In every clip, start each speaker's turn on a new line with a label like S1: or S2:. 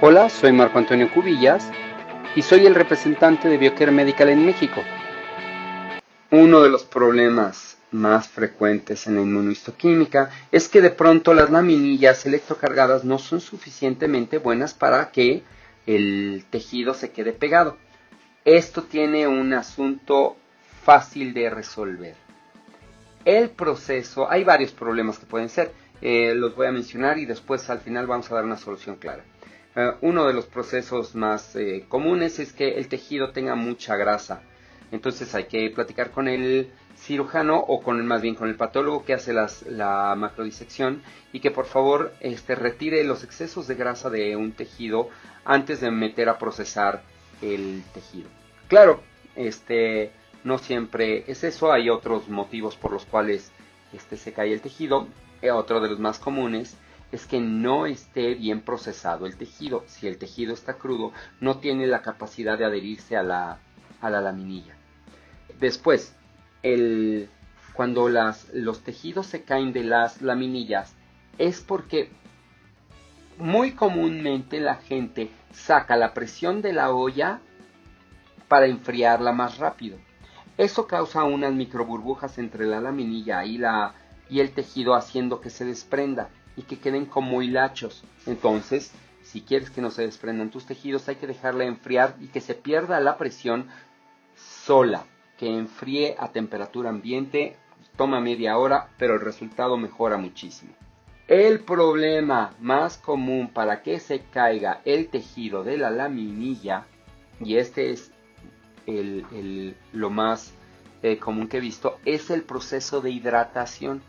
S1: Hola, soy Marco Antonio Cubillas y soy el representante de Biocare Medical en México. Uno de los problemas más frecuentes en la inmunohistoquímica es que de pronto las laminillas electrocargadas no son suficientemente buenas para que el tejido se quede pegado. Esto tiene un asunto fácil de resolver. El proceso, hay varios problemas que pueden ser, eh, los voy a mencionar y después al final vamos a dar una solución clara. Eh, uno de los procesos más eh, comunes es que el tejido tenga mucha grasa. Entonces hay que platicar con el cirujano o con más bien con el patólogo que hace la macrodisección y que por favor este, retire los excesos de grasa de un tejido antes de meter a procesar el tejido. Claro, este, no siempre es eso, hay otros motivos por los cuales este, se cae el tejido. Eh, otro de los más comunes es que no esté bien procesado el tejido. Si el tejido está crudo, no tiene la capacidad de adherirse a la, a la laminilla. Después, el, cuando las, los tejidos se caen de las laminillas, es porque muy comúnmente la gente saca la presión de la olla para enfriarla más rápido. Eso causa unas microburbujas entre la laminilla y, la, y el tejido haciendo que se desprenda y que queden como hilachos. Entonces, si quieres que no se desprendan tus tejidos, hay que dejarla enfriar y que se pierda la presión sola, que enfríe a temperatura ambiente, toma media hora, pero el resultado mejora muchísimo. El problema más común para que se caiga el tejido de la laminilla, y este es el, lo más eh, común que he visto, es el proceso de hidratación.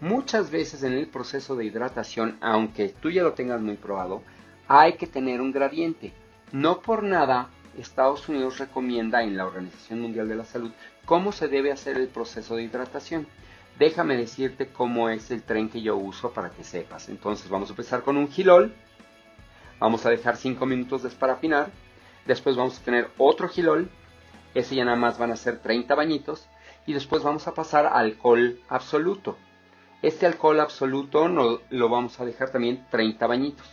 S1: Muchas veces en el proceso de hidratación, aunque tú ya lo tengas muy probado, hay que tener un gradiente. No por nada Estados Unidos recomienda en la Organización Mundial de la Salud cómo se debe hacer el proceso de hidratación. Déjame decirte cómo es el tren que yo uso para que sepas. Entonces vamos a empezar con un gilol. Vamos a dejar 5 minutos de esparafinar. Después vamos a tener otro gilol. Ese ya nada más van a ser 30 bañitos. Y después vamos a pasar a alcohol absoluto. Este alcohol absoluto no, lo vamos a dejar también 30 bañitos.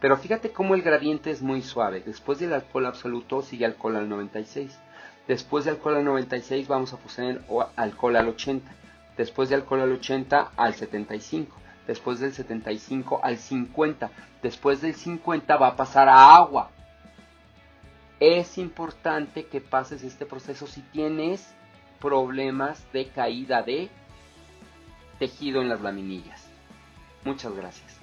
S1: Pero fíjate cómo el gradiente es muy suave. Después del alcohol absoluto sigue alcohol al 96. Después de alcohol al 96 vamos a poner alcohol al 80. Después de alcohol al 80 al 75. Después del 75 al 50. Después del 50 va a pasar a agua. Es importante que pases este proceso si tienes problemas de caída de tejido en las laminillas. Muchas gracias.